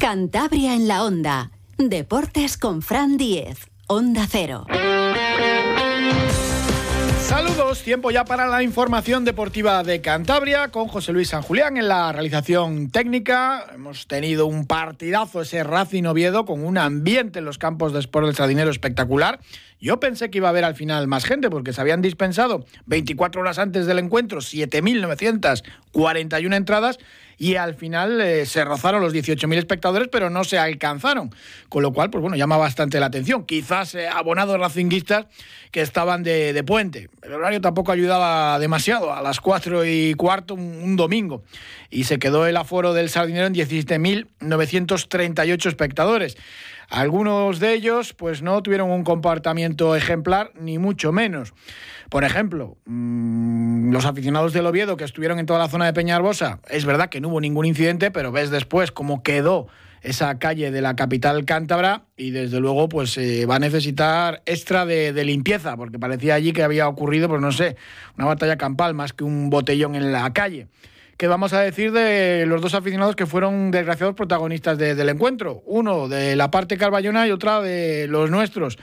Cantabria en la onda. Deportes con Fran Diez. Onda Cero. Saludos, tiempo ya para la información deportiva de Cantabria con José Luis San Julián en la realización técnica. Hemos tenido un partidazo ese Racing Oviedo con un ambiente en los campos de Sport del Sardinero espectacular. Yo pensé que iba a haber al final más gente porque se habían dispensado 24 horas antes del encuentro 7.941 entradas y al final eh, se rozaron los 18.000 espectadores, pero no se alcanzaron. Con lo cual, pues bueno, llama bastante la atención. Quizás eh, abonados racinguistas que estaban de, puente. El horario tampoco ayudaba demasiado, a las 4 y cuarto un, domingo. Y se quedó el aforo del Sardinero en 17.938 espectadores. Algunos de ellos pues no tuvieron un comportamiento ejemplar, ni mucho menos. Por ejemplo, mm, los aficionados del Oviedo que estuvieron en toda la zona de Peñarbosa, es verdad que no hubo ningún incidente, pero ves después cómo quedó esa calle de la capital cántabra y desde luego pues va a necesitar extra de, de, limpieza porque parecía allí que había ocurrido pues no sé una batalla campal más que un botellón en la calle ¿Qué vamos a decir de los dos aficionados que fueron desgraciados protagonistas del encuentro. Uno de la parte carballona y otra de los nuestros.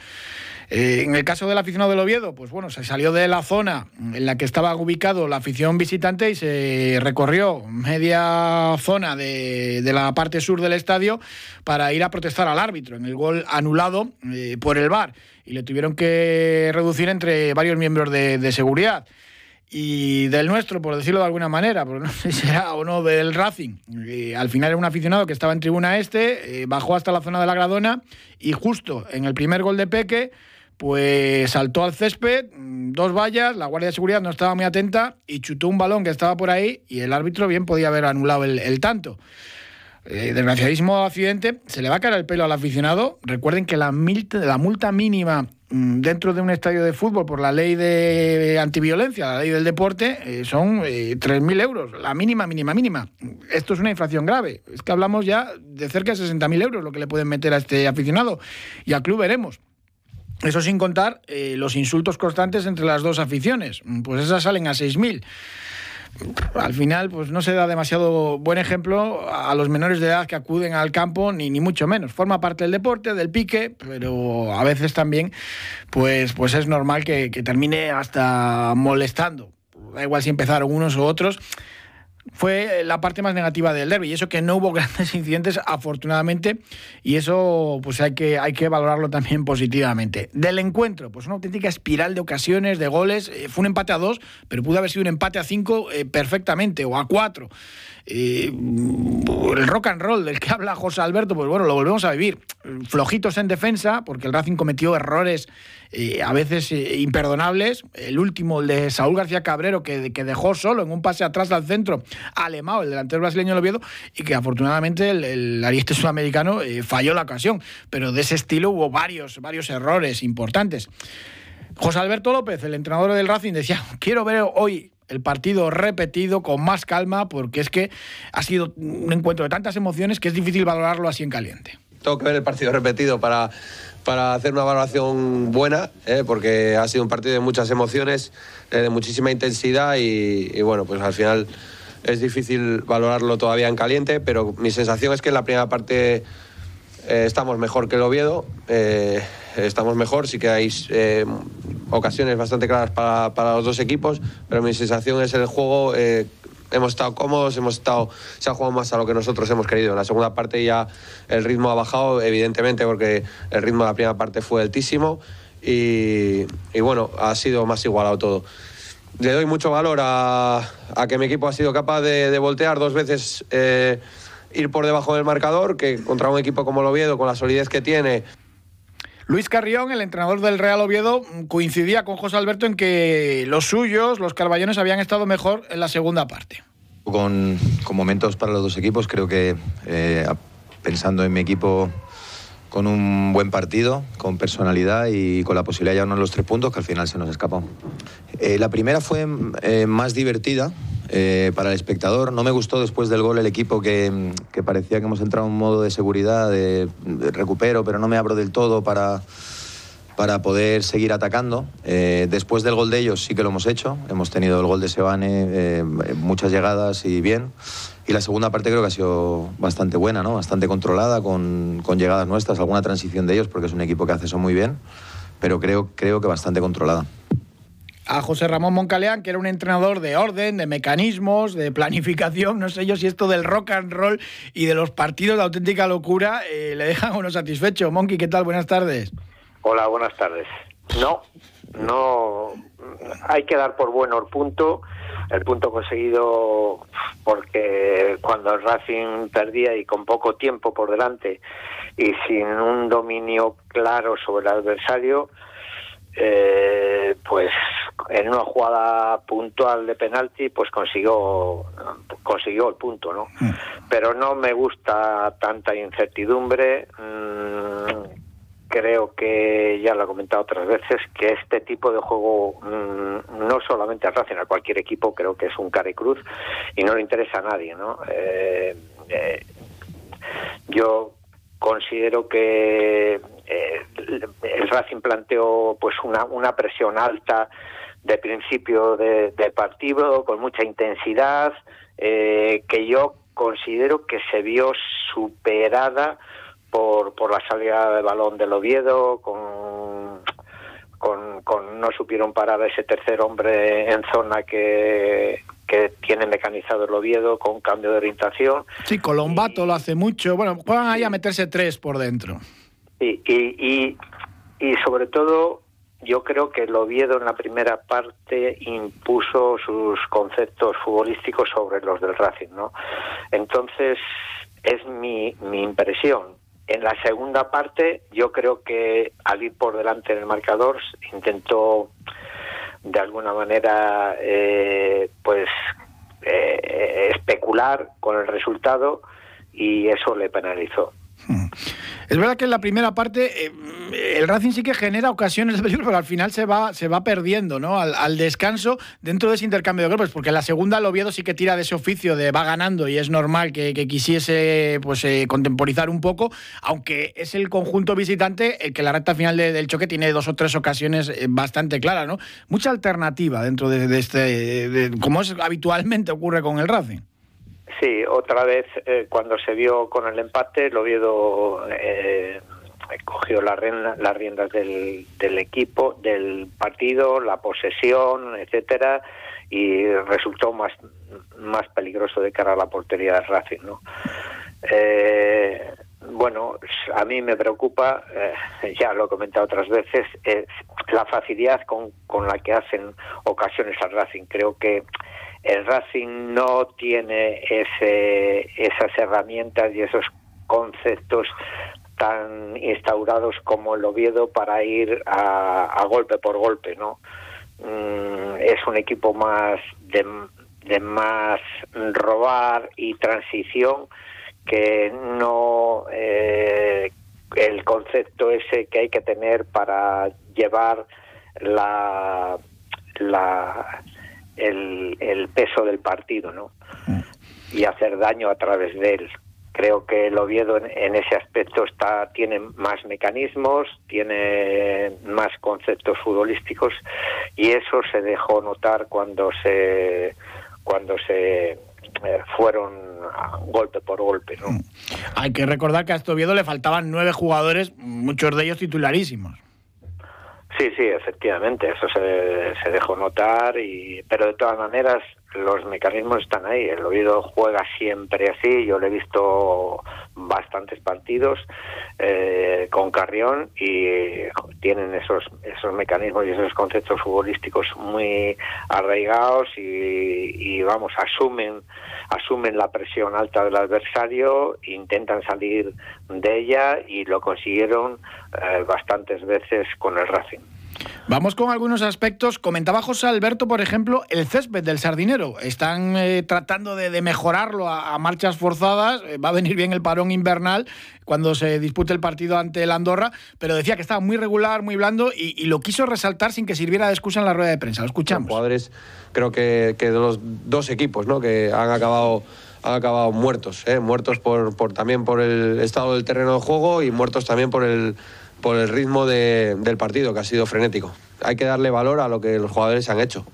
Eh, en el caso del aficionado del Oviedo, pues bueno, se salió de la zona en la que estaba ubicado la afición visitante y se recorrió media zona de, la parte sur del estadio para ir a protestar al árbitro en el gol anulado eh, por el VAR y le tuvieron que reducir entre varios miembros de seguridad y del nuestro, por decirlo de alguna manera, porque no sé si será o no del Racing. al final era un aficionado que estaba en tribuna este, eh, bajó hasta la zona de la Gradona y justo en el primer gol de Peque, pues saltó al césped, mm, dos vallas, la Guardia de Seguridad no estaba muy atenta y chutó un balón que estaba por ahí y el árbitro bien podía haber anulado el, tanto. Eh, desgraciadísimo accidente, se le va a caer el pelo al aficionado. Recuerden que la, la multa mínima dentro de un estadio de fútbol por la ley de antiviolencia, la ley del deporte, eh, son 3.000 eh, euros, la mínima, mínima, mínima. Esto es una infracción grave. Es que hablamos ya de cerca de 60.000 euros lo que le pueden meter a este aficionado. Y al club veremos. Eso sin contar eh, los insultos constantes entre las dos aficiones. Pues esas salen a 6.000 al final pues no se da demasiado buen ejemplo a los menores de edad que acuden al campo, ni, ni mucho menos. Forma parte del deporte, del pique, pero a veces también pues, pues es normal que, que termine hasta molestando. Da igual si empezaron unos u otros fue la parte más negativa del derby y eso que no hubo grandes incidentes afortunadamente y eso pues hay que, hay que valorarlo también positivamente. Del encuentro, pues una auténtica espiral de ocasiones, de goles, eh, fue un empate a dos, pero pudo haber sido un empate a cinco eh, perfectamente o a cuatro. Eh, el rock and roll del que habla José Alberto, pues bueno, lo volvemos a vivir. Flojitos en defensa, porque el Racing cometió errores eh, a veces eh, imperdonables. El último, el de Saúl García Cabrero, que, que, dejó solo en un pase atrás al centro Alemao, el delantero brasileño del Oviedo, y que afortunadamente el, el sudamericano falló la ocasión. Pero de ese estilo hubo varios, varios errores importantes. José Alberto López, el entrenador del Racing, decía, quiero ver hoy el partido repetido con más calma porque es que ha sido un encuentro de tantas emociones que es difícil valorarlo así en caliente. Tengo que ver el partido repetido para, para hacer una valoración buena, ¿eh? porque ha sido un partido de muchas emociones, eh, de muchísima intensidad y, bueno, pues al final es difícil valorarlo todavía en caliente, pero mi sensación es que en la primera parte eh, estamos mejor que el Oviedo, estamos mejor, sí que hay ocasiones bastante claras para, para, los dos equipos, pero mi sensación es el juego. Hemos estado cómodos, hemos estado, se ha jugado más a lo que nosotros hemos querido. En la segunda parte ya el ritmo ha bajado, evidentemente, porque el ritmo de la primera parte fue altísimo y, y bueno, ha sido más igualado todo. Le doy mucho valor a, a que mi equipo ha sido capaz de, de voltear dos veces, eh, ir por debajo del marcador, que contra un equipo como el Oviedo, con la solidez que tiene, Luis Carrión, el entrenador del Real Oviedo, coincidía con José Alberto en que los suyos, los carballones, habían estado mejor en la segunda parte. Con, momentos para los dos equipos, creo que eh, pensando en mi equipo con un buen partido, con personalidad y con la posibilidad de llevarnos los tres puntos que al final se nos escapó. Eh, la primera fue eh, más divertida, eh, para el espectador. No me gustó después del gol el equipo que, parecía que hemos entrado en un modo de seguridad, de, recupero, pero no me abro del todo para, para poder seguir atacando. Eh, después del gol de ellos sí que lo hemos hecho. Hemos tenido el gol de Sebane, eh, muchas llegadas y bien. Y la segunda parte creo que ha sido bastante buena, ¿no? bastante controlada, con, con llegadas nuestras, alguna transición de ellos, porque es un equipo que hace eso muy bien, pero creo, creo que bastante controlada a José Ramón Moncaleán, que era un entrenador de orden, de mecanismos, de planificación, no sé yo si esto del rock and roll y de los partidos de auténtica locura eh, le dejan uno satisfecho. Monkey, ¿qué tal? Buenas tardes. Hola, buenas tardes. No, no, hay que dar por bueno el punto, el punto conseguido porque cuando el Racing perdía y con poco tiempo por delante y sin un dominio claro sobre el adversario, eh, pues en una jugada puntual de penalti pues consiguió consiguió el punto no mm. pero no me gusta tanta incertidumbre. Mm, creo que ya lo he comentado otras veces que este tipo de juego mm, no solamente al Racing a cualquier equipo creo que es un care cruz y no le interesa a nadie no eh, eh, yo considero que eh, el Racing planteó pues una, una presión alta de principio de, partido con mucha intensidad eh, que yo considero que se vio superada por, por la salida de balón del Oviedo con, con, no supieron parar a ese tercer hombre en zona que, que tiene mecanizado el Oviedo con cambio de orientación. Sí, Colombato lo hace mucho. Bueno, juegan ahí a meterse tres por dentro. Y, y, y, sobre todo, yo creo que el Oviedo en la primera parte impuso sus conceptos futbolísticos sobre los del Racing, ¿no? Entonces, es mi, mi impresión. En la segunda parte, yo creo que al ir por delante en el marcador, intentó de alguna manera, eh, pues, eh, especular con el resultado y eso le penalizó. Es verdad que en la primera parte eh, el Racing sí que genera ocasiones de peligro, pero al final se va, se va perdiendo, ¿no? Al, descanso dentro de ese intercambio de golpes, porque en la segunda el Oviedo sí que tira de ese oficio de va ganando y es normal que, quisiese pues eh, contemporizar un poco, aunque es el conjunto visitante el que la recta final del choque tiene dos o tres ocasiones eh, bastante claras, ¿no? Mucha alternativa dentro de, este, como es habitualmente ocurre con el Racing. Sí, otra vez eh, cuando se vio con el empate, el Oviedo eh, cogió las riendas del, del, equipo, del partido, la posesión, etcétera, y resultó más, más peligroso de cara a la portería del Racing, ¿no? Eh, bueno, a mí me preocupa, eh, ya lo he comentado otras veces, la facilidad con, con la que hacen ocasiones al Racing. Creo que el Racing no tiene ese, esas herramientas y esos conceptos tan instaurados como el Oviedo para ir a, golpe por golpe, ¿no? Mm, es un equipo más de, de, más robar y transición que no eh, el concepto ese que hay que tener para llevar la, la el, el peso del partido, ¿no? Mm. Y hacer daño a través de él. Creo que el Oviedo en, ese aspecto está tiene más mecanismos, tiene más conceptos futbolísticos y eso se dejó notar cuando se cuando se eh, fueron golpe por golpe. ¿no? Mm. Hay que recordar que a este Oviedo le faltaban nueve jugadores, muchos de ellos titularísimos. Sí, sí, efectivamente, eso se, se dejó notar, y, pero de todas maneras los mecanismos están ahí. El oído juega siempre así. Yo le he visto bastantes partidos eh, con Carrión y tienen esos esos mecanismos y esos conceptos futbolísticos muy arraigados y, vamos asumen asumen la presión alta del adversario, intentan salir de ella y lo consiguieron eh, bastantes veces con el Racing. Vamos con algunos aspectos. Comentaba José Alberto, por ejemplo, el césped del Sardinero. Están eh, tratando de, mejorarlo a, marchas forzadas. Eh, va a venir bien el parón invernal cuando se dispute el partido ante el Andorra, pero decía que estaba muy regular, muy blando y, lo quiso resaltar sin que sirviera de excusa en la rueda de prensa. Lo escuchamos. Jugadores, creo que, de los dos equipos, ¿no? que han acabado han acabado muertos, ¿eh? muertos por, por, también por el estado del terreno de juego y muertos también por el, por el ritmo del partido, que ha sido frenético. Hay que darle valor a lo que los jugadores han hecho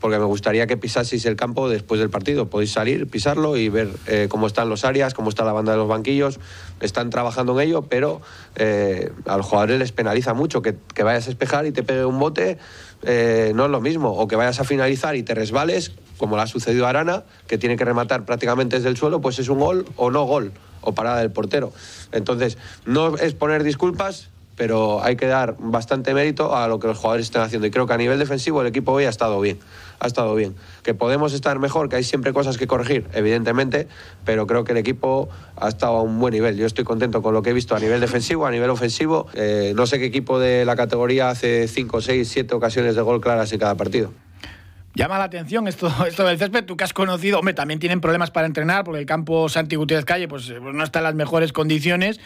porque me gustaría que pisaseis el campo después del partido. Podéis salir, pisarlo y ver eh, cómo están los áreas, cómo está la banda de los banquillos. Están trabajando en ello, pero eh, a los jugadores les penaliza mucho que, vayas a espejar y te pegue un bote. Eh, no es lo mismo, o que vayas a finalizar y te resbales, como le ha sucedido a Arana, que tiene que rematar prácticamente desde el suelo, pues es un gol o no gol, o parada del portero. Entonces, no es poner disculpas, pero hay que dar bastante mérito a lo que los jugadores están haciendo. Y creo que a nivel defensivo el equipo hoy ha estado bien. Ha estado bien. Que podemos estar mejor, que hay siempre cosas que corregir, evidentemente, pero creo que el equipo ha estado a un buen nivel. Yo estoy contento con lo que he visto a nivel defensivo, a nivel ofensivo. Eh, no sé qué equipo de la categoría hace 5, 6, 7 ocasiones de gol claras en cada partido. Llama la atención esto, esto del césped, tú que has conocido, hombre, también tienen problemas para entrenar porque el campo Santi Gutiérrez Calle pues, pues no está en las mejores condiciones,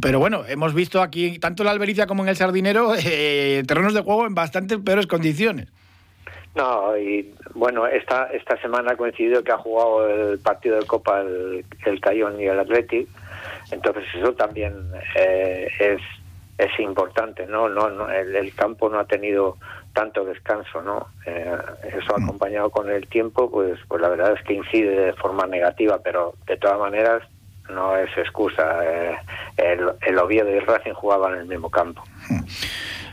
pero bueno, hemos visto aquí, tanto en la Albericia como en el Sardinero, eh, terrenos de juego en bastante peores condiciones. No, y bueno, esta, esta semana ha coincidido que ha jugado el partido de Copa el, el Cayón y el Athletic, entonces eso también eh, es, es importante, ¿no? no, no el, el campo no ha tenido tanto descanso, ¿no? Eh, eso mm. acompañado con el tiempo, pues, pues la verdad es que incide de forma negativa, pero de todas maneras no es excusa. Eh, el, el Oviedo y el Racing jugaban en el mismo campo.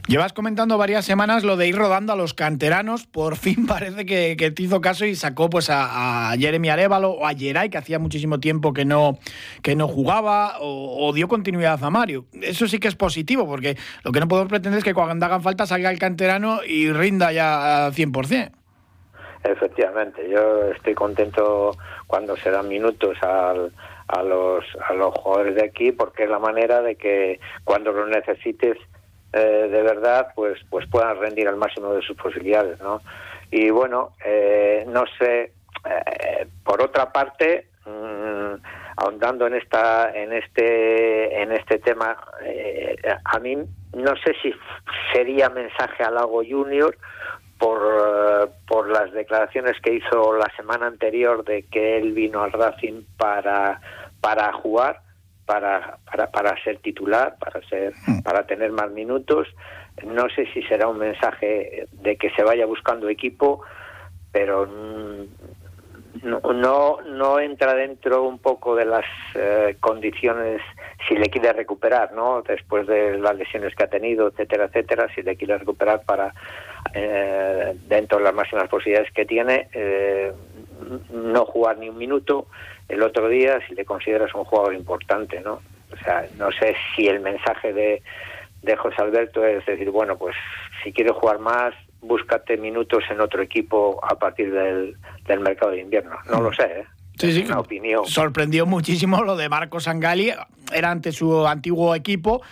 Llevas comentando varias semanas lo de ir rodando a los canteranos. Por fin parece que, te hizo caso y sacó pues a, Jeremy Arevalo o a Geray, que hacía muchísimo tiempo que no, que no jugaba, o, dio continuidad a Mario. Eso sí que es positivo, porque lo que no podemos pretender es que cuando hagan falta salga el canterano y rinda ya al 100%. Efectivamente, yo estoy contento cuando se dan minutos al, a, los, a los jugadores de aquí, porque es la manera de que cuando lo necesites eh, de verdad pues pues puedan rendir al máximo de sus posibilidades no y bueno eh, no sé eh, por otra parte mm, ahondando en esta en este en este tema a mí no sé si sería mensaje al Lago Junior por, por las declaraciones que hizo la semana anterior de que él vino al Racing para para jugar para, para, para ser titular, para, ser, hmm. para tener más minutos. No sé si será un mensaje de que se vaya buscando equipo, pero no, no, no entra dentro un poco de las eh, condiciones si le quiere recuperar, ¿no? Después de las lesiones que ha tenido, etcétera, etcétera, si le quiere recuperar para eh, dentro de las máximas posibilidades que tiene, eh, no jugar ni un minuto el otro día si le consideras un jugador importante, ¿no? O sea, no sé si el mensaje de, de José Alberto es decir, bueno, pues si quieres jugar más, búscate minutos en otro equipo a partir del, del mercado de invierno. No lo sé, ¿eh? Sí, sí. Una opinión. Sorprendió muchísimo lo de Marco Sangali, era ante su antiguo equipo,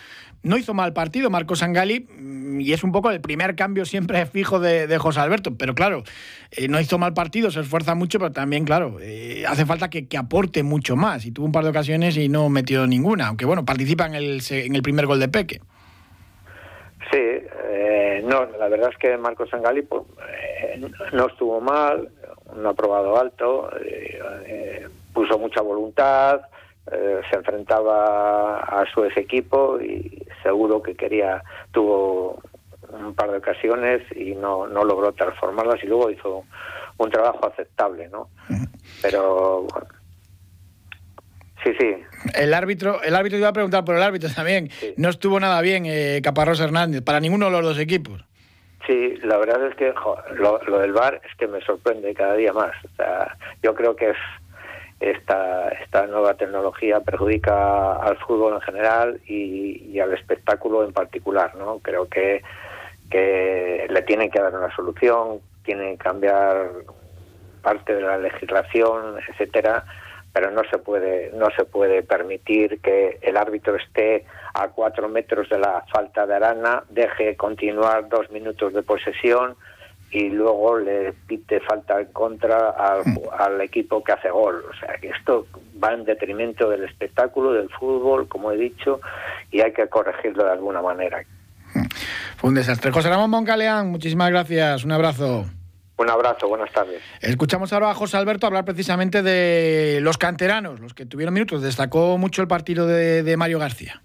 no hizo mal partido Marco Sangali mm, y es un poco el primer cambio siempre fijo de, José Alberto. Pero claro, eh, no hizo mal partido, se esfuerza mucho, pero también, claro, eh, hace falta que, aporte mucho más. Y tuvo un par de ocasiones y no metió ninguna, aunque bueno, participa en el, en el primer gol de Peque. Sí, eh, no, la verdad es que Marco Sangali pues, no estuvo mal, un aprobado alto, puso mucha voluntad, eh, se enfrentaba a su ex equipo y seguro que quería, tuvo un par de ocasiones y no, no logró transformarlas y luego hizo un trabajo aceptable, ¿no? Pero bueno, Sí, sí. El árbitro, el árbitro iba a preguntar por el árbitro también. No estuvo nada bien eh, Caparrós Hernández para ninguno de los dos equipos. Sí, la verdad es que lo, lo, del VAR es que me sorprende cada día más. O sea, yo creo que es esta, esta nueva tecnología perjudica al fútbol en general y, al espectáculo en particular. ¿no? Creo que, que le tienen que dar una solución, tienen que cambiar parte de la legislación, etcétera, pero no se puede no se puede permitir que el árbitro esté a cuatro metros de la falta de Arana, deje continuar dos minutos de posesión y luego le pite falta en contra mm. al, equipo que hace gol. O sea, que esto va en detrimento del espectáculo, del fútbol, como he dicho, y hay que corregirlo de alguna manera. Mm. Fue un desastre. José Ramón Moncaleán, muchísimas gracias. Un abrazo. Un abrazo, buenas tardes. Escuchamos ahora a José Alberto hablar precisamente de los canteranos, los que tuvieron minutos. Destacó mucho el partido de Mario García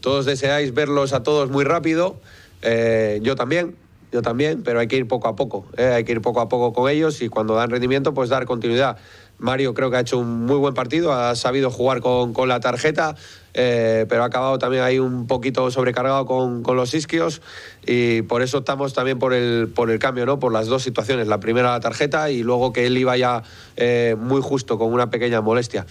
todos deseáis verlos a todos muy rápido, eh, yo también, yo también, pero hay que ir poco a poco, eh, hay que ir poco a poco con ellos y cuando dan rendimiento, pues dar continuidad. Mario creo que ha hecho un muy buen partido, ha sabido jugar con, con la tarjeta, eh, pero ha acabado también ahí un poquito sobrecargado con, con, los isquios y por eso estamos también por el, por el cambio, ¿no? por las dos situaciones. La primera la tarjeta y luego que él iba ya eh, muy justo con una pequeña molestia.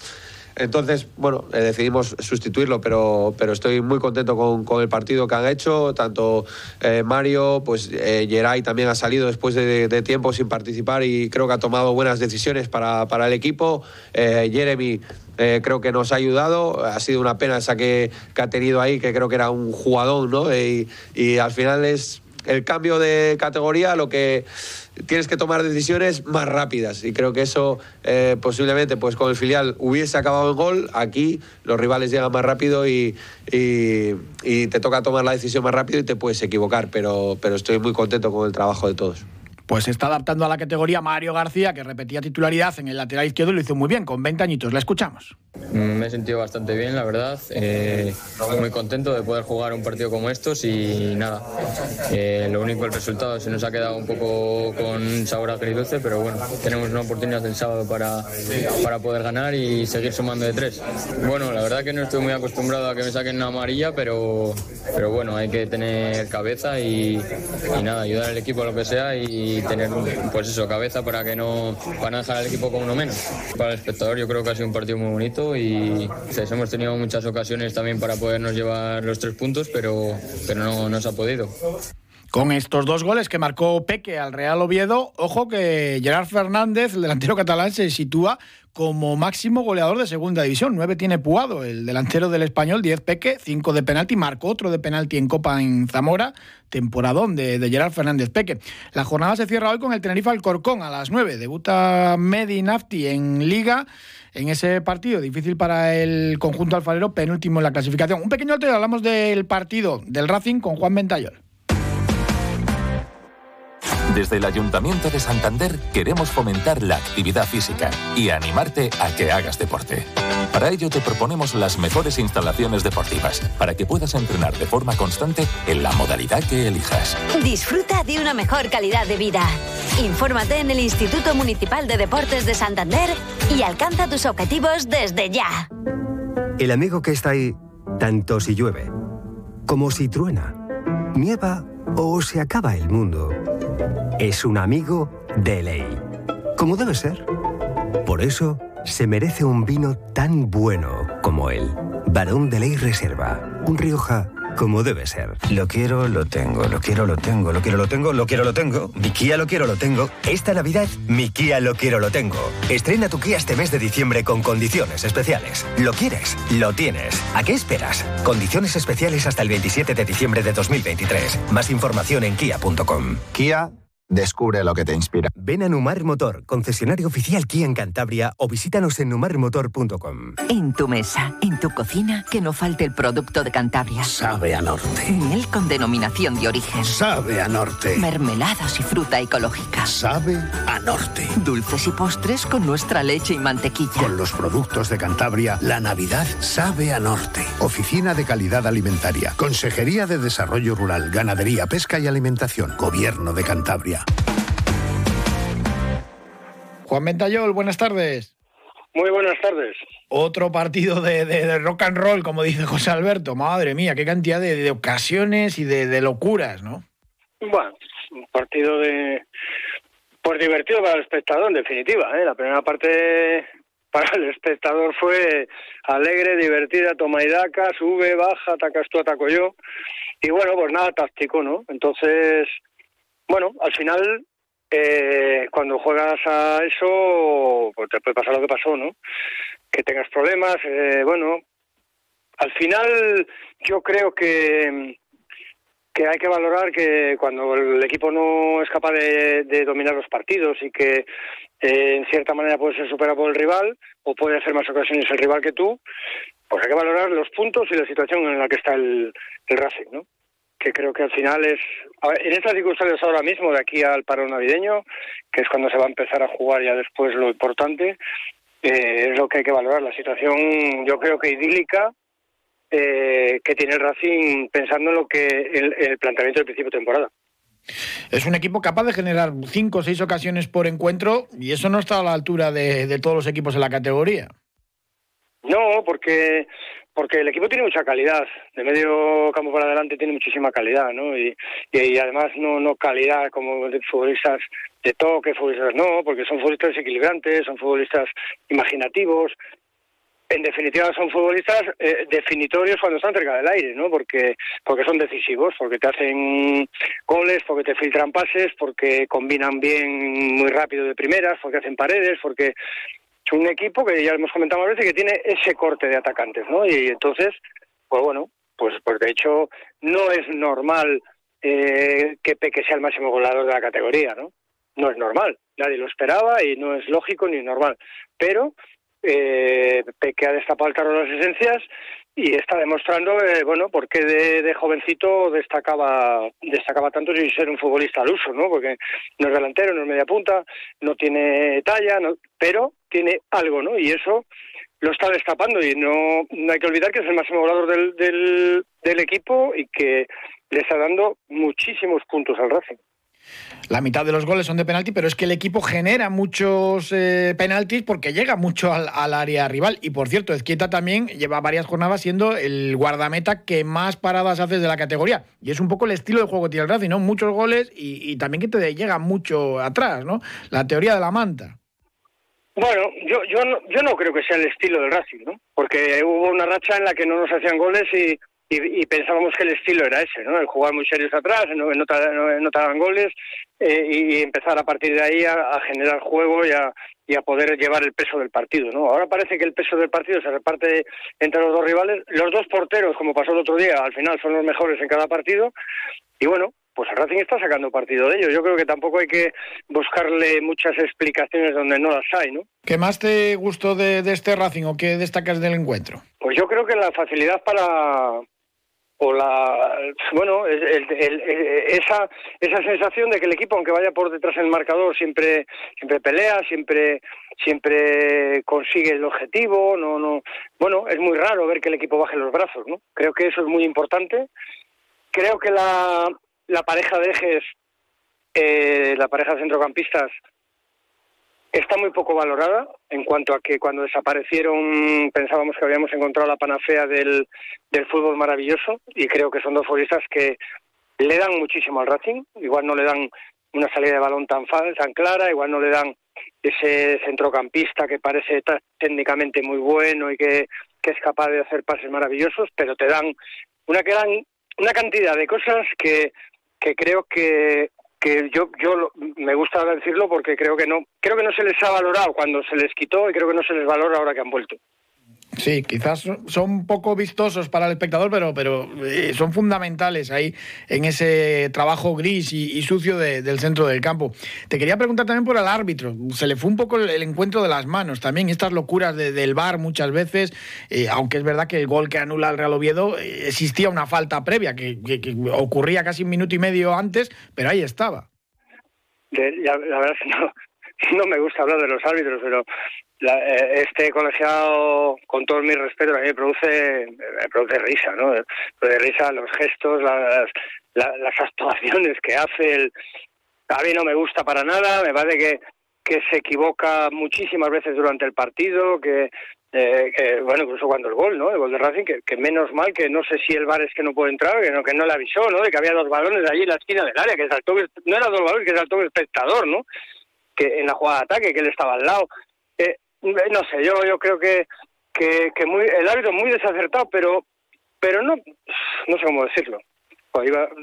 Entonces, bueno, eh, decidimos sustituirlo, pero, pero estoy muy contento con, con el partido que han hecho. Tanto eh, Mario, pues eh, Geray también ha salido después de, tiempo sin participar y creo que ha tomado buenas decisiones para, para el equipo. Eh, Jeremy creo que nos ha ayudado. Ha sido una pena esa que, que, ha tenido ahí, que creo que era un jugador, ¿no? Y al final es el cambio de categoría lo que tienes que tomar decisiones más rápidas. Y creo que eso eh, posiblemente pues con el filial hubiese acabado en gol aquí los rivales llegan más rápido y, y, y, te toca tomar la decisión más rápido y te puedes equivocar pero, pero estoy muy contento con el trabajo de todos pues se está adaptando a la categoría Mario García, que repetía titularidad en el lateral izquierdo y lo hizo muy bien, con 20 añitos. La escuchamos. Me he sentido bastante bien, la verdad. Eh, muy contento de poder jugar un partido como estos y nada. Eh, lo único, el resultado se nos ha quedado un poco con sabor agridulce, pero bueno, tenemos una oportunidad el sábado para, para poder ganar y seguir sumando de tres. Bueno, la verdad que no estoy muy acostumbrado a que me saquen una amarilla, pero, pero bueno, hay que tener cabeza y, y nada, ayudar al equipo a lo que sea y tener pues eso, cabeza para que no para no dejar al equipo con uno menos. Para el espectador yo creo que ha sido un partido muy bonito y hemos tenido muchas ocasiones también para podernos llevar los tres puntos, pero, pero no, no se ha podido. Con estos dos goles que marcó Peque al Real Oviedo, ojo que Gerard Fernández, el delantero catalán, se sitúa como máximo goleador de segunda división. Nueve tiene Puado, el delantero del español, diez Peque, cinco de penalti, marcó otro de penalti en Copa en Zamora, temporadón de, de Gerard Fernández Peque. La jornada se cierra hoy con el Tenerife Alcorcón a las nueve. Debuta Medi Nafti en Liga en ese partido, difícil para el conjunto alfarero, penúltimo en la clasificación. Un pequeño alto hablamos del partido del Racing con Juan Ventayol. Desde el Ayuntamiento de Santander queremos fomentar la actividad física y animarte a que hagas deporte. Para ello te proponemos las mejores instalaciones deportivas para que puedas entrenar de forma constante en la modalidad que elijas. Disfruta de una mejor calidad de vida. Infórmate en el Instituto Municipal de Deportes de Santander y alcanza tus objetivos desde ya. El amigo que está ahí, tanto si llueve como si truena, nieva o se acaba el mundo es un amigo de ley. Como debe ser. Por eso se merece un vino tan bueno como él. Barón de Ley Reserva. Un Rioja como debe ser. Lo quiero, lo tengo, lo quiero, lo tengo, lo quiero, lo tengo, lo quiero, lo tengo. Mi Kia lo quiero, lo tengo. Esta Navidad, mi Kia lo quiero, lo tengo. Estrena tu Kia este mes de diciembre con condiciones especiales. ¿Lo quieres? Lo tienes. ¿A qué esperas? Condiciones especiales hasta el 27 de diciembre de 2023. Más información en kia.com. Kia Descubre lo que te inspira. Ven a Numar Motor, concesionario oficial Kia en Cantabria o visítanos en numarmotor.com. En tu mesa, en tu cocina, que no falte el producto de Cantabria. Sabe a norte. Miel con denominación de origen. Sabe a norte. Mermeladas y fruta ecológica. Sabe a norte. Dulces y postres con nuestra leche y mantequilla. Con los productos de Cantabria, la Navidad sabe a norte. Oficina de Calidad Alimentaria. Consejería de Desarrollo Rural, Ganadería, Pesca y Alimentación. Gobierno de Cantabria. Juan Ventayol, buenas tardes. Muy buenas tardes. Otro partido de, de, de, rock and roll, como dice José Alberto. Madre mía, qué cantidad de, de ocasiones y de, locuras, ¿no? Bueno, un partido de pues divertido para el espectador, en definitiva. ¿eh? La primera parte para el espectador fue alegre, divertida, toma y daca, sube, baja, atacas tú, ataco yo. Y bueno, pues nada táctico, ¿no? Entonces, bueno, al final eh, cuando juegas a eso, pues te puede pasar lo que pasó, ¿no? Que tengas problemas, eh, bueno, al final yo creo que que hay que valorar que cuando el equipo no es capaz de, dominar los partidos y que eh, en cierta manera puede ser superado por el rival o puede hacer más ocasiones el rival que tú, pues hay que valorar los puntos y la situación en la que está el, el Racing, ¿no? Que creo que al final es, en estas circunstancias ahora mismo, de aquí al paro navideño, que es cuando se va a empezar a jugar ya después lo importante, eh, es lo que hay que valorar. La situación yo creo que idílica, eh, que tiene el Racing pensando en lo que el, el planteamiento del principio de temporada. Es un equipo capaz de generar cinco o seis ocasiones por encuentro y eso no está a la altura de, de todos los equipos en la categoría. No, porque porque el equipo tiene mucha calidad, de medio campo para adelante tiene muchísima calidad, ¿no? Y, y, además no no calidad como futbolistas de toque, futbolistas no, porque son futbolistas equilibrantes, son futbolistas imaginativos, en definitiva son futbolistas eh, definitorios cuando están cerca del aire, ¿no? Porque porque son decisivos, porque te hacen goles, porque te filtran pases, porque combinan bien muy rápido de primeras, porque hacen paredes, porque un equipo que ya hemos comentado a veces que tiene ese corte de atacantes, ¿no? Y entonces, pues bueno, pues pues de hecho no es normal eh, que Peque sea el máximo goleador de la categoría, ¿no? No es normal, nadie lo esperaba y no es lógico ni normal, pero eh, que ha destapado el carro de las esencias y está demostrando, eh, bueno, por qué de, de, jovencito destacaba destacaba tanto sin ser un futbolista al uso, ¿no? Porque no es delantero, no es media punta, no tiene talla, no, pero tiene algo, ¿no? Y eso lo está destapando y no, no hay que olvidar que es el máximo goleador del, del, del equipo y que le está dando muchísimos puntos al Racing. La mitad de los goles son de penalti, pero es que el equipo genera muchos eh, penaltis porque llega mucho al, área rival. Y por cierto, Ezquieta también lleva varias jornadas siendo el guardameta que más paradas hace de la categoría. Y es un poco el estilo de juego que tiene el Racing, ¿no? Muchos goles y, también que te llega mucho atrás, ¿no? La teoría de la manta. Bueno, yo, yo no creo que sea el estilo del Racing, ¿no? Porque hubo una racha en la que no nos hacían goles y, y, y, pensábamos que el estilo era ese, ¿no? El jugar muy serios atrás, no, no, no, goles eh, y empezar a partir de ahí a, a generar juego y a, y a, poder llevar el peso del partido, ¿no? Ahora parece que el peso del partido se reparte entre los dos rivales. Los dos porteros, como pasó el otro día, al final son los mejores en cada partido. Y bueno, pues el Racing está sacando partido de ello. Yo creo que tampoco hay que buscarle muchas explicaciones donde no las hay, ¿no? ¿Qué más te gustó de, de este Racing o qué destacas del encuentro? Pues yo creo que la facilidad para o la bueno el, el, esa esa sensación de que el equipo aunque vaya por detrás en el marcador siempre siempre pelea siempre siempre consigue el objetivo no no bueno es muy raro ver que el equipo baje los brazos no creo que eso es muy importante. Creo que la la pareja de ejes eh, la pareja de centrocampistas está muy poco valorada en cuanto a que cuando desaparecieron pensábamos que habíamos encontrado la panacea del, del fútbol maravilloso y creo que son dos futbolistas que le dan muchísimo al Racing, igual no le dan una salida de balón tan tan clara, igual no le dan ese centrocampista que parece técnicamente muy bueno y que, que es capaz de hacer pases maravillosos, pero te dan una dan una cantidad de cosas que, que creo que, que yo yo me gusta decirlo porque creo que no creo que no se les ha valorado cuando se les quitó y creo que no se les valora ahora que han vuelto. Sí, quizás son poco vistosos para el espectador, pero, pero eh, son fundamentales ahí en ese trabajo gris y, sucio de, del centro del campo. Te quería preguntar también por el árbitro. Se le fue un poco el, encuentro de las manos también, estas locuras de, del VAR muchas veces, eh, aunque es verdad que el gol que anula el Real Oviedo eh, existía una falta previa que, ocurría casi un minuto y medio antes, pero ahí estaba. La, verdad es que no me gusta hablar de los árbitros, pero la, eh, este colegiado, con todo mi respeto, a mí me produce, me produce risa, ¿no? Me produce risa los gestos, las, actuaciones que hace. El, a mí no me gusta para nada, me parece que, que se equivoca muchísimas veces durante el partido, que, eh, bueno, incluso cuando el gol, ¿no? El gol de Racing, que, menos mal que no sé si el bar es que no puede entrar, que no, que no le avisó, ¿no? De que había dos balones allí en la esquina del área, que saltó, no eran dos balones, que saltó el espectador, ¿no? Que en la jugada de ataque, que él estaba al lado. Eh, no sé, yo yo creo que que, que muy el árbitro muy desacertado, pero pero no no sé cómo decirlo.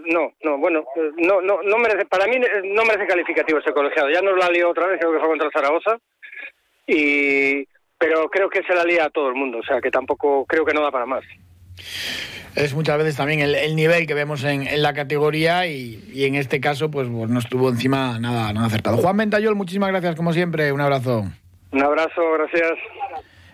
No, no, bueno, no, no, no merece, para mí no merece calificativo ese colegiado. Ya nos la lió otra vez, creo que fue contra Zaragoza, y pero creo que se la lía a todo el mundo, o sea que tampoco creo que no da para más. Es muchas veces también el, el nivel que vemos en, en la categoría y, y, en este caso pues, pues no estuvo encima nada, nada acertado. Juan Ventayol, muchísimas gracias como siempre, un abrazo. Un abrazo, gracias.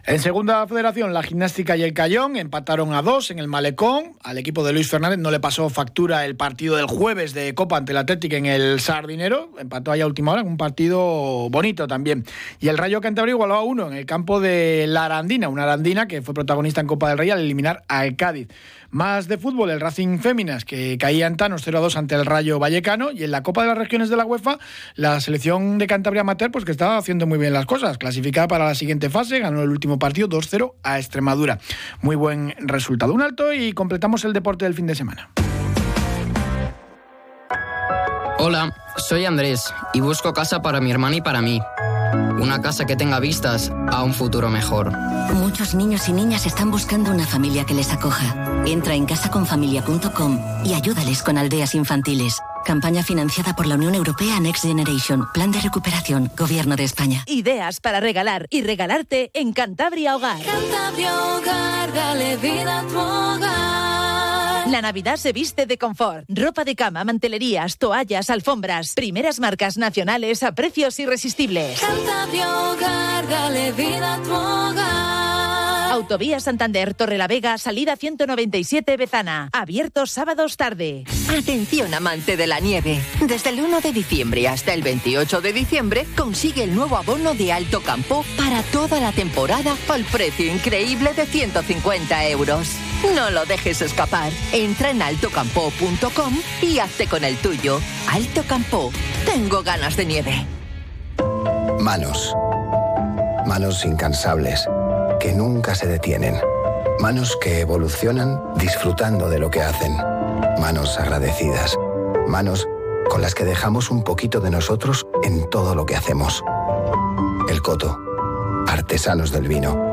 En segunda federación, la gimnástica y el Cayón empataron a dos en el Malecón. Al equipo de Luis Fernández no le pasó factura el partido del jueves de Copa ante el Atlético en el Sardinero. Empató ahí a última hora en un partido bonito también. Y el Rayo Cantabria igualó a uno en el campo de la Arandina, una Arandina que fue protagonista en Copa del Rey al eliminar al Cádiz. Más de fútbol, el Racing Féminas, que caía en Tanos 0-2 ante el Rayo Vallecano. Y en la Copa de las Regiones de la UEFA, la selección de Cantabria Amateur, pues que estaba haciendo muy bien las cosas. Clasificada para la siguiente fase, ganó el último partido 2-0 a Extremadura. Muy buen resultado. Un alto y completamos el deporte del fin de semana. Hola, soy Andrés y busco casa para mi hermana y para mí. Una casa que tenga vistas a un futuro mejor. Muchos niños y niñas están buscando una familia que les acoja. Entra en casaconfamilia.com y ayúdales con aldeas infantiles. Campaña financiada por la Unión Europea Next Generation. Plan de recuperación. Gobierno de España. Ideas para regalar y regalarte en Cantabria Hogar. Cantabria Hogar, dale vida a tu hogar. La Navidad se viste de confort. Ropa de cama, mantelerías, toallas, alfombras. Primeras marcas nacionales a precios irresistibles. Cantabria Hogar, dale vida a tu hogar. Autovía Santander, Torrelavega, salida 197 Bezana. Abierto sábados tarde. Atención amante de la nieve. Desde el 1 de diciembre hasta el 28 de diciembre consigue el nuevo abono de Alto Campo para toda la temporada al precio increíble de 150 euros. No lo dejes escapar. Entra en altocampo.com y hazte con el tuyo. Alto Campo. Tengo ganas de nieve. Manos. Manos incansables que nunca se detienen. Manos que evolucionan disfrutando de lo que hacen. Manos agradecidas. Manos con las que dejamos un poquito de nosotros en todo lo que hacemos. El Coto. Artesanos del vino.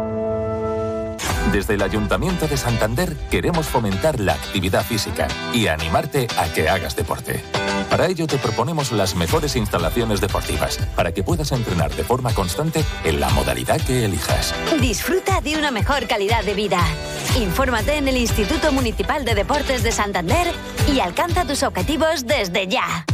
Desde el Ayuntamiento de Santander queremos fomentar la actividad física y animarte a que hagas deporte. Para ello te proponemos las mejores instalaciones deportivas para que puedas entrenar de forma constante en la modalidad que elijas. Disfruta de una mejor calidad de vida. Infórmate en el Instituto Municipal de Deportes de Santander y alcanza tus objetivos desde ya.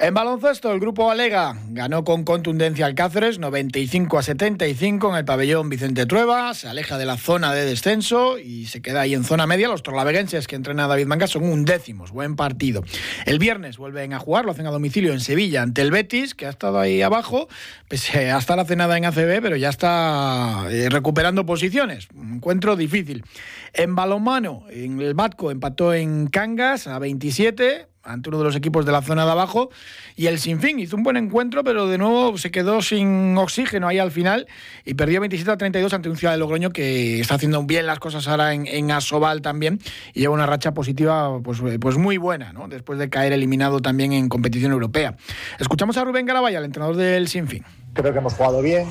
En baloncesto, el grupo Alega ganó con contundencia al Cáceres 95 a 75 en el pabellón Vicente Trueba, se aleja de la zona de descenso y se queda ahí en zona media. Los trolaveguenses que entrena David Manga son un décimos, buen partido. El viernes vuelven a jugar, lo hacen a domicilio en Sevilla ante el Betis, que ha estado ahí abajo, pese a estar hace nada en ACB, pero ya está eh, recuperando posiciones. Un encuentro difícil. En balonmano, en el Batco empató en Cangas a 27 ante uno de los equipos de la zona de abajo. Y el Sinfín hizo un buen encuentro, pero de nuevo se quedó sin oxígeno ahí al final y perdió 27 a 32 ante un Ciudad de Logroño que está haciendo bien las cosas ahora en, en Asobal también y lleva una racha positiva pues, pues muy buena, después de caer eliminado también en competición europea. Escuchamos a Rubén Garabaya, el entrenador del Sinfín. Creo que hemos jugado bien.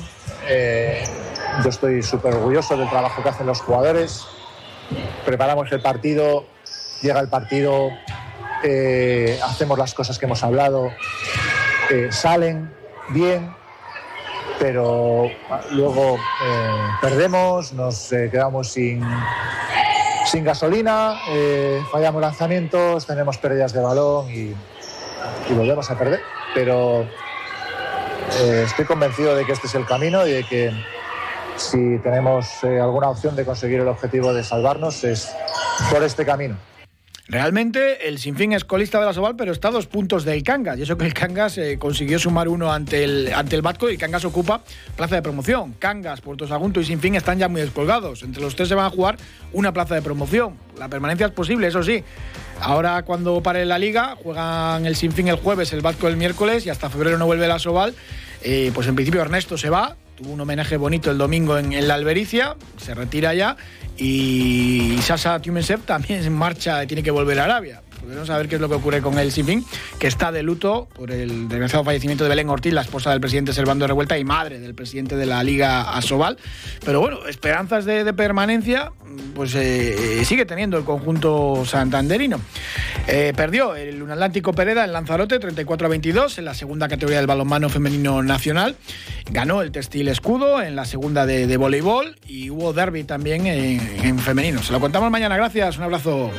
Eh, yo estoy súper orgulloso del trabajo que hacen los jugadores. Preparamos el partido, llega el partido, eh, hacemos las cosas que hemos hablado, eh, salen bien, pero luego eh, perdemos, nos quedamos sin, gasolina, fallamos lanzamientos, tenemos pérdidas de balón y, volvemos a perder. Pero estoy convencido de que este es el camino y de que si tenemos alguna opción de conseguir el objetivo de salvarnos es por este camino. Realmente el Sinfín es colista de la Sobal, pero está a dos puntos del Cangas. Y eso que el Cangas eh, consiguió sumar uno ante el, ante el Batco y Cangas ocupa plaza de promoción. Cangas, Puerto Sagunto y Sinfín están ya muy descolgados. Entre los tres se van a jugar una plaza de promoción. La permanencia es posible, eso sí. Ahora cuando pare la liga, juegan el Sinfín el jueves, el Batco el miércoles y hasta febrero no vuelve la Sobal. Eh, pues en principio Ernesto se va, tuvo un homenaje bonito el domingo en, la Albericia, se retira ya y Sasa Tumensev también en marcha tiene que volver a Arabia. Podemos saber qué es lo que ocurre con el Sinfín, que está de luto por el desgraciado fallecimiento de Belén Ortiz, la esposa del presidente Servando Revuelta y madre del presidente de la Liga Asobal. Pero bueno, esperanzas de, de permanencia, pues eh, sigue teniendo el conjunto santanderino. Eh, perdió el Atlántico Pereda en Lanzarote 34 a 22 en la segunda categoría del balonmano femenino nacional. Ganó el Textil Escudo en la segunda de, de voleibol y hubo derby también en, en femenino. Se lo contamos mañana. Gracias. Un abrazo.